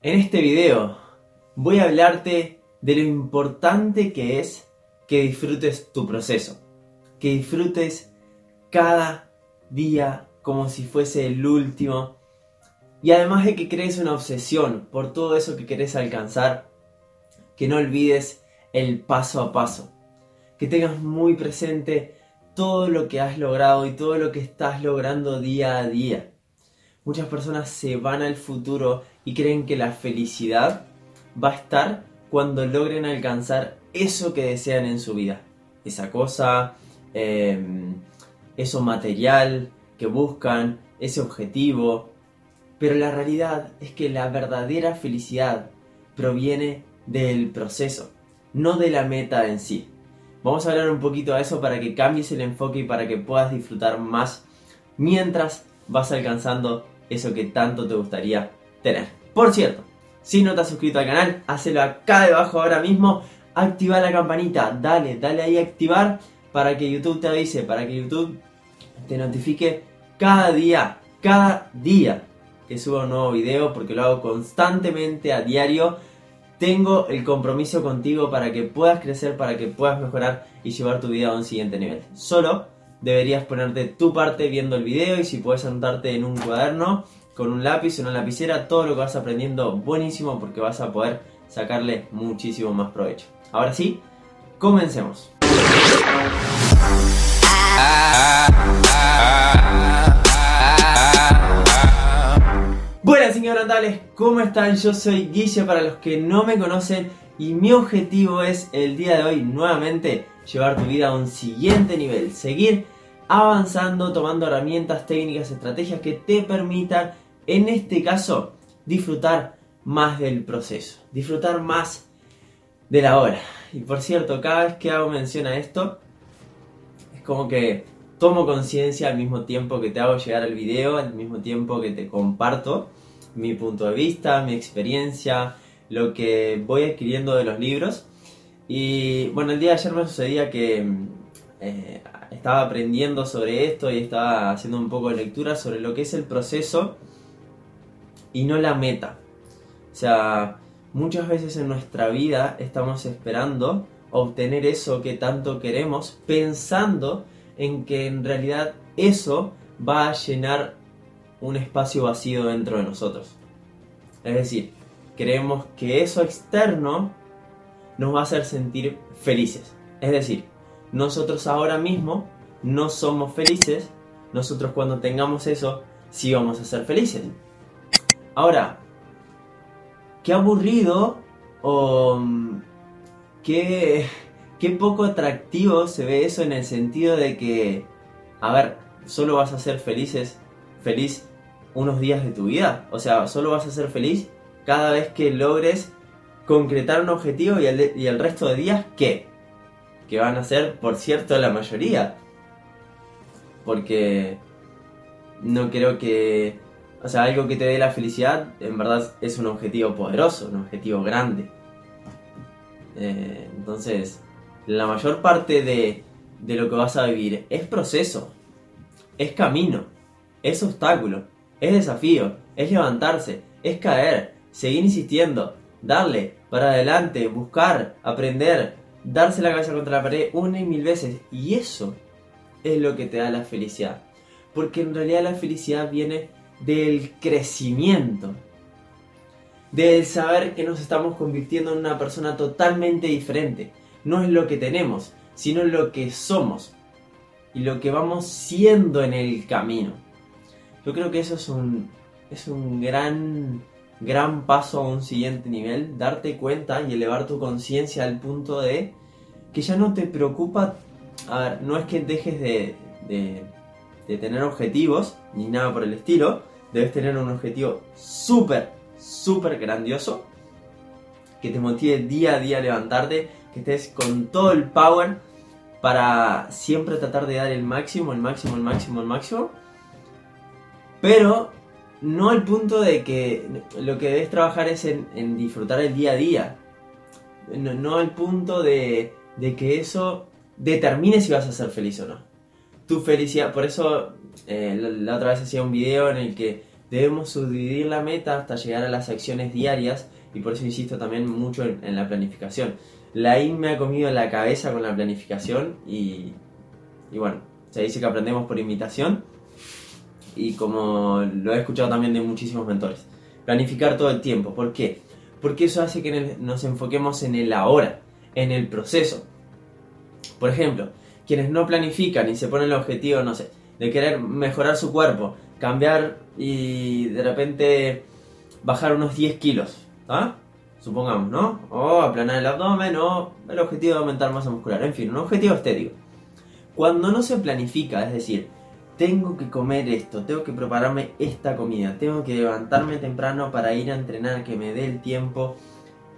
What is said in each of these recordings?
En este video voy a hablarte de lo importante que es que disfrutes tu proceso, que disfrutes cada día como si fuese el último y además de que crees una obsesión por todo eso que querés alcanzar, que no olvides el paso a paso, que tengas muy presente todo lo que has logrado y todo lo que estás logrando día a día. Muchas personas se van al futuro y creen que la felicidad va a estar cuando logren alcanzar eso que desean en su vida. Esa cosa, em, eso material que buscan, ese objetivo. Pero la realidad es que la verdadera felicidad proviene del proceso, no de la meta en sí. Vamos a hablar un poquito de eso para que cambies el enfoque y para que puedas disfrutar más mientras vas alcanzando eso que tanto te gustaría tener. Por cierto, si no te has suscrito al canal, hazlo acá debajo ahora mismo. Activa la campanita, dale, dale ahí a activar para que YouTube te avise, para que YouTube te notifique cada día, cada día que suba un nuevo video, porque lo hago constantemente a diario tengo el compromiso contigo para que puedas crecer, para que puedas mejorar y llevar tu vida a un siguiente nivel. Solo deberías ponerte tu parte viendo el video y si puedes anotarte en un cuaderno con un lápiz o una lapicera todo lo que vas aprendiendo buenísimo porque vas a poder sacarle muchísimo más provecho. Ahora sí, comencemos. Buenas Natales, ¿cómo están? Yo soy Guille para los que no me conocen y mi objetivo es el día de hoy nuevamente llevar tu vida a un siguiente nivel, seguir avanzando, tomando herramientas, técnicas, estrategias que te permitan, en este caso, disfrutar más del proceso, disfrutar más de la hora. Y por cierto, cada vez que hago mención a esto, es como que tomo conciencia al mismo tiempo que te hago llegar al video, al mismo tiempo que te comparto mi punto de vista, mi experiencia, lo que voy adquiriendo de los libros. Y bueno, el día de ayer me sucedía que eh, estaba aprendiendo sobre esto y estaba haciendo un poco de lectura sobre lo que es el proceso y no la meta. O sea, muchas veces en nuestra vida estamos esperando obtener eso que tanto queremos, pensando en que en realidad eso va a llenar un espacio vacío dentro de nosotros. Es decir, creemos que eso externo nos va a hacer sentir felices. Es decir, nosotros ahora mismo no somos felices, nosotros cuando tengamos eso sí vamos a ser felices. Ahora, qué aburrido o mm, qué, qué poco atractivo se ve eso en el sentido de que, a ver, solo vas a ser felices, feliz unos días de tu vida. O sea, solo vas a ser feliz cada vez que logres concretar un objetivo y el, y el resto de días, ¿qué? Que van a ser, por cierto, la mayoría. Porque no creo que... O sea, algo que te dé la felicidad, en verdad, es un objetivo poderoso, un objetivo grande. Eh, entonces, la mayor parte de, de lo que vas a vivir es proceso, es camino, es obstáculo. Es desafío, es levantarse, es caer, seguir insistiendo, darle para adelante, buscar, aprender, darse la cabeza contra la pared una y mil veces. Y eso es lo que te da la felicidad. Porque en realidad la felicidad viene del crecimiento. Del saber que nos estamos convirtiendo en una persona totalmente diferente. No es lo que tenemos, sino lo que somos. Y lo que vamos siendo en el camino. Yo creo que eso es un, es un gran, gran paso a un siguiente nivel, darte cuenta y elevar tu conciencia al punto de que ya no te preocupa, a ver, no es que dejes de, de, tener objetivos, ni nada por el estilo, debes tener un objetivo súper, súper grandioso, que te motive día a día a levantarte, que estés con todo el power para siempre tratar de dar el máximo, el máximo, el máximo, el máximo. Pero no al punto de que lo que debes trabajar es en, disfrutar el día a día. No, al punto de, que eso determine si vas a ser feliz o no. Tu felicidad, por eso eh, la, otra vez hacía un video en el que debemos subdividir la meta hasta llegar a las acciones diarias y por eso insisto también mucho en, la planificación. La IN me ha comido la cabeza con la planificación y, y bueno, se dice que aprendemos por imitación y como lo he escuchado también de muchísimos mentores. Planificar todo el tiempo. ¿Por qué? Porque eso hace que nos enfoquemos en el ahora, en el proceso. Por ejemplo, quienes no planifican y se ponen el objetivo, no sé, de querer mejorar su cuerpo, cambiar y de repente bajar unos 10 kilos, ¿ah? Supongamos, ¿no? O aplanar el abdomen o el objetivo de aumentar masa muscular, en fin, un objetivo estético. Cuando no se planifica, es decir, tengo que comer esto, tengo que prepararme esta comida, tengo que levantarme temprano para ir a entrenar, que me dé el tiempo.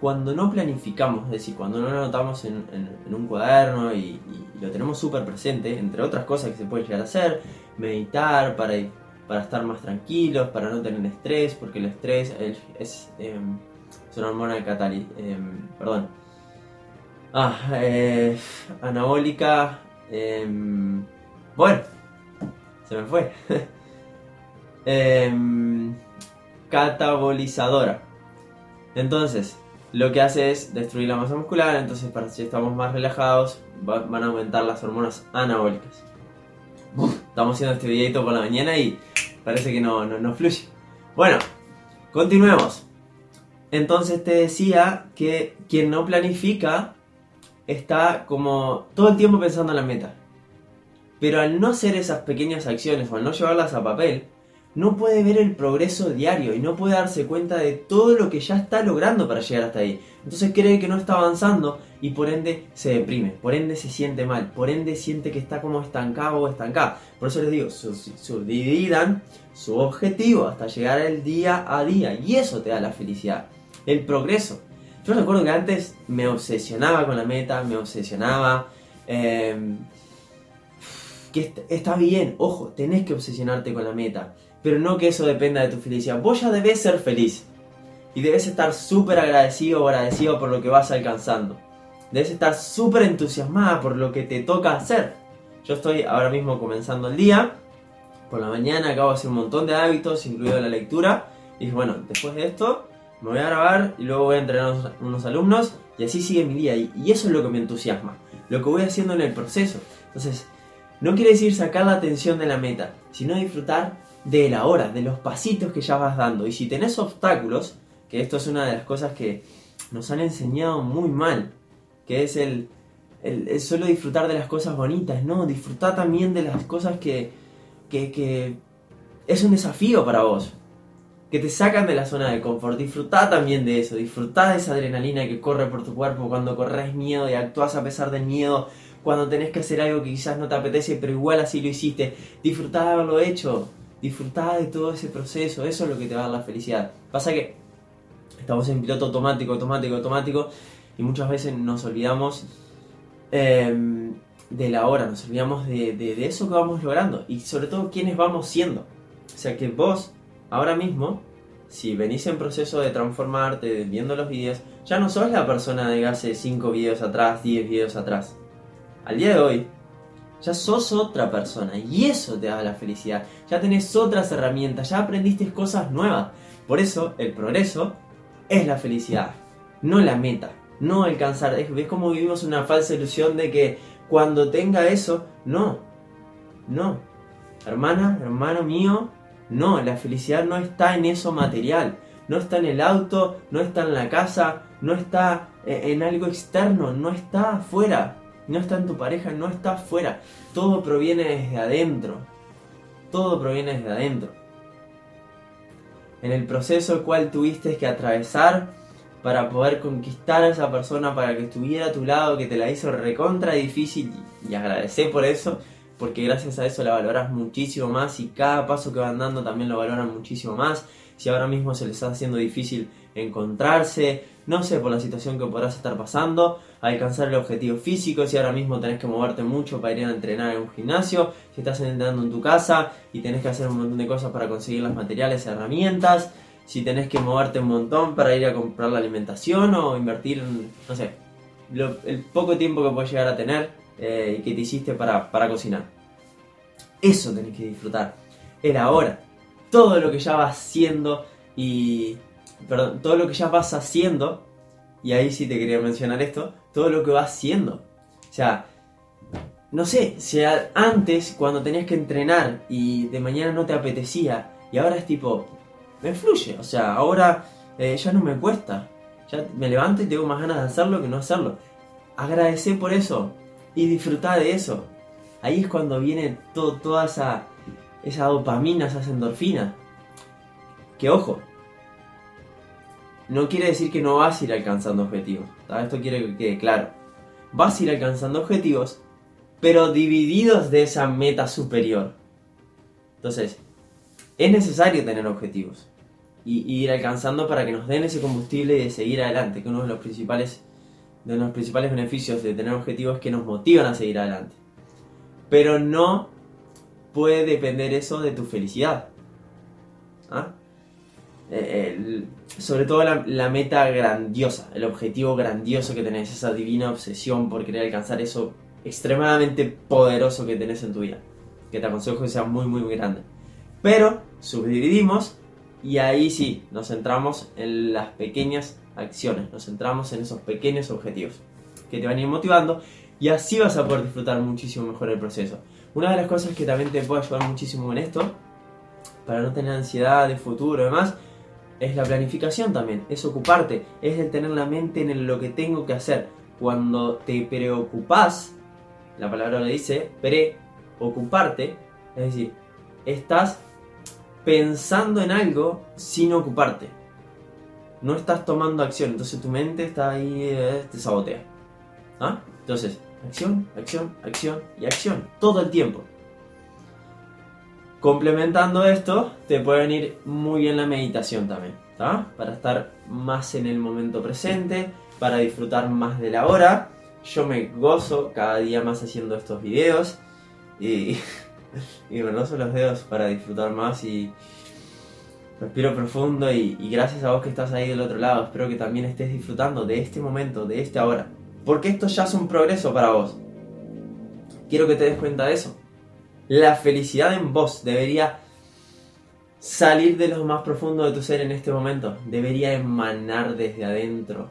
Cuando no planificamos, es decir, cuando no lo anotamos en, un cuaderno y, lo tenemos súper presente, entre otras cosas que se pueden llegar a hacer, meditar para, para estar más tranquilos, para no tener estrés, porque el estrés es, em, una hormona de catálisis, em, perdón, ah, eh, anabólica, em, bueno, se me fue. Em, catabolizadora. Entonces, lo que hace es destruir la masa muscular, entonces para si estamos más relajados van a aumentar las hormonas anabólicas. estamos haciendo este videito por la mañana y parece que no, no, no fluye. Bueno, continuemos. Entonces te decía que quien no planifica está como todo el tiempo pensando en la meta. Pero al no hacer esas pequeñas acciones o al no llevarlas a papel, no puede ver el progreso diario y no puede darse cuenta de todo lo que ya está logrando para llegar hasta ahí. Entonces cree que no está avanzando y por ende se deprime, por ende se siente mal, por ende siente que está como estancado o estancada. Por eso les digo, subdividan su objetivo hasta llegar al día a día y eso te da la felicidad, el progreso. Yo recuerdo que antes me obsesionaba con la meta, me obsesionaba. Eh, que está bien, ojo, tenés que obsesionarte con la meta, pero no que eso dependa de tu felicidad. Vos ya debes ser feliz y debes estar súper agradecido o agradecido por lo que vas alcanzando. Debes estar súper entusiasmada por lo que te toca hacer. Yo estoy ahora mismo comenzando el día, por la mañana acabo de hacer un montón de hábitos, incluido la lectura, y bueno, después de esto me voy a grabar y luego voy a entrenar a unos, alumnos y así sigue mi día. Y eso es lo que me entusiasma, lo que voy haciendo en el proceso. Entonces, no quiere decir sacar la atención de la meta, sino disfrutar de la hora, de los pasitos que ya vas dando. Y si tenés obstáculos, que esto es una de las cosas que nos han enseñado muy mal, que es el, solo disfrutar de las cosas bonitas, no, disfrutar también de las cosas que, que, que es un desafío para vos, que te sacan de la zona de confort. Disfrutar también de eso, disfrutar de esa adrenalina que corre por tu cuerpo cuando corres miedo y actúas a pesar del miedo cuando tenés que hacer algo que quizás no te apetece, pero igual así lo hiciste. Disfrutá de haberlo hecho, disfrutá de todo ese proceso, eso es lo que te va a dar la felicidad. Pasa que estamos en piloto automático, automático, automático, y muchas veces nos olvidamos em, de la hora, nos olvidamos de, de eso que vamos logrando, y sobre todo quiénes vamos siendo. O sea que vos, ahora mismo, si venís en proceso de transformarte, viendo los vídeos, ya no sos la persona de hace 5 vídeos atrás, 10 vídeos atrás al día de hoy, ya sos otra persona y eso te da la felicidad. Ya tenés otras herramientas, ya aprendiste cosas nuevas. Por eso el progreso es la felicidad, no la meta, no alcanzar. ¿Ves cómo vivimos una falsa ilusión de que cuando tenga eso, no, no. Hermana, hermano mío, no, la felicidad no está en eso material, no está en el auto, no está en la casa, no está eh, en algo externo, no está afuera no está en tu pareja, no está afuera. Todo proviene desde adentro. Todo proviene desde adentro. En el proceso el cual tuviste que atravesar para poder conquistar a esa persona, para que estuviera a tu lado, que te la hizo recontra difícil y agradecer por eso, porque gracias a eso la valoras muchísimo más y cada paso que van dando también lo valoran muchísimo más. Si ahora mismo se les está haciendo difícil encontrarse, no sé, por la situación que podrás estar pasando, alcanzar el objetivo físico, si ahora mismo tenés que moverte mucho para ir a entrenar en un gimnasio, si estás entrenando en tu casa y tenés que hacer un montón de cosas para conseguir los materiales, herramientas, si tenés que moverte un montón para ir a comprar la alimentación o invertir, en, no sé, el poco tiempo que puedes llegar a tener eh, y que te hiciste para, para cocinar. Eso tenés que disfrutar, el ahora. todo lo que ya vas haciendo y... Perdón, todo lo que ya vas haciendo, y ahí sí te quería mencionar esto, todo lo que vas haciendo. O sea, no sé, si antes cuando tenías que entrenar y de mañana no te apetecía, y ahora es tipo, me fluye, o sea, ahora eh, ya no me cuesta, ya me levanto y tengo más ganas de hacerlo que no hacerlo. Agradecer por eso y disfrutar de eso. Ahí es cuando viene toda esa, esa dopamina, esas endorfinas. Que ojo, no quiere decir que no vas a ir alcanzando objetivos. Esto quiere que quede claro. Vas a ir alcanzando objetivos, pero divididos de esa meta superior. Entonces, es necesario tener objetivos y, ir alcanzando para que nos den ese combustible y de seguir adelante, que uno de los principales de los principales beneficios de tener objetivos que nos motivan a seguir adelante. Pero no puede depender eso de tu felicidad. ¿Ah? Eh, sobre todo la, la, meta grandiosa, el objetivo grandioso que tenés, esa divina obsesión por querer alcanzar eso extremadamente poderoso que tenés en tu vida. Que te aconsejo que sea muy, muy, muy grande. Pero subdividimos y ahí sí, nos centramos en las pequeñas acciones, nos centramos en esos pequeños objetivos que te van a ir motivando y así vas a poder disfrutar muchísimo mejor el proceso. Una de las cosas que también te puede ayudar muchísimo en esto, para no tener ansiedad de futuro y demás, es la planificación también, es ocuparte, es el tener la mente en lo que tengo que hacer. Cuando te preocupas, la palabra lo dice, preocuparte, es decir, estás pensando en algo sin ocuparte. No estás tomando acción, entonces tu mente está ahí, eh, te sabotea. ¿Ah? Entonces, acción, acción, acción y acción, todo el tiempo. Complementando esto, te puede venir muy bien la meditación también, Para estar más en el momento presente, para disfrutar más de la hora. Yo me gozo cada día más haciendo estos videos y y me rozo los dedos para disfrutar más y respiro profundo y, gracias a vos que estás ahí del otro lado, espero que también estés disfrutando de este momento, de este ahora, porque esto ya es un progreso para vos. Quiero que te des cuenta de eso. La felicidad en vos debería salir de lo más profundo de tu ser en este momento, debería emanar desde adentro.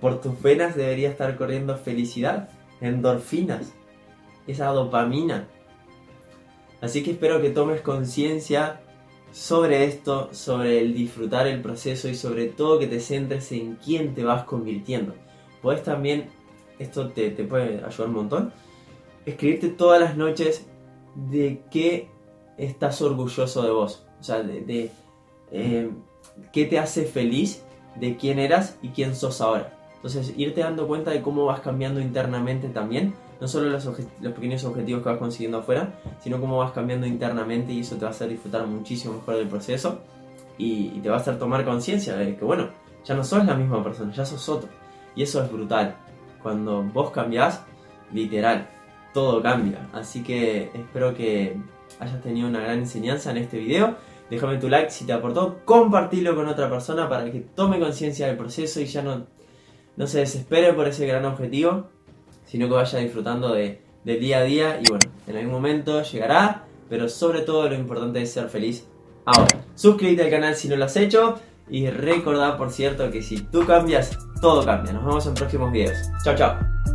por tus venas debería estar corriendo felicidad, endorfinas, esa dopamina Así que espero que tomes conciencia sobre esto, sobre el disfrutar el proceso y sobre todo que te centres en quién te vas convirtiendo. Puedes también, esto te, puede ayudar un montón, escribirte todas las noches de qué estás orgulloso de vos. O sea, de, eh, qué te hace feliz de quién eras y quién sos ahora. Entonces, irte dando cuenta de cómo vas cambiando internamente también no solo los, pequeños objetivos que vas consiguiendo afuera, sino cómo vas cambiando internamente y eso te va a hacer disfrutar muchísimo mejor del proceso y, te va a hacer tomar conciencia de que, bueno, ya no sos la misma persona, ya sos otro. Y eso es brutal. Cuando vos cambiás, literal, todo cambia. Así que espero que hayas tenido una gran enseñanza en este video. Déjame tu like si te aportó, compartirlo con otra persona para que tome conciencia del proceso y ya no, no se desespere por ese gran objetivo sino que vaya disfrutando de, día a día y bueno, en algún momento llegará, pero sobre todo lo importante es ser feliz ahora. Suscríbete al canal si no lo has hecho y recordad por cierto que si tú cambias, todo cambia. Nos vemos en próximos videos. Chao, chao.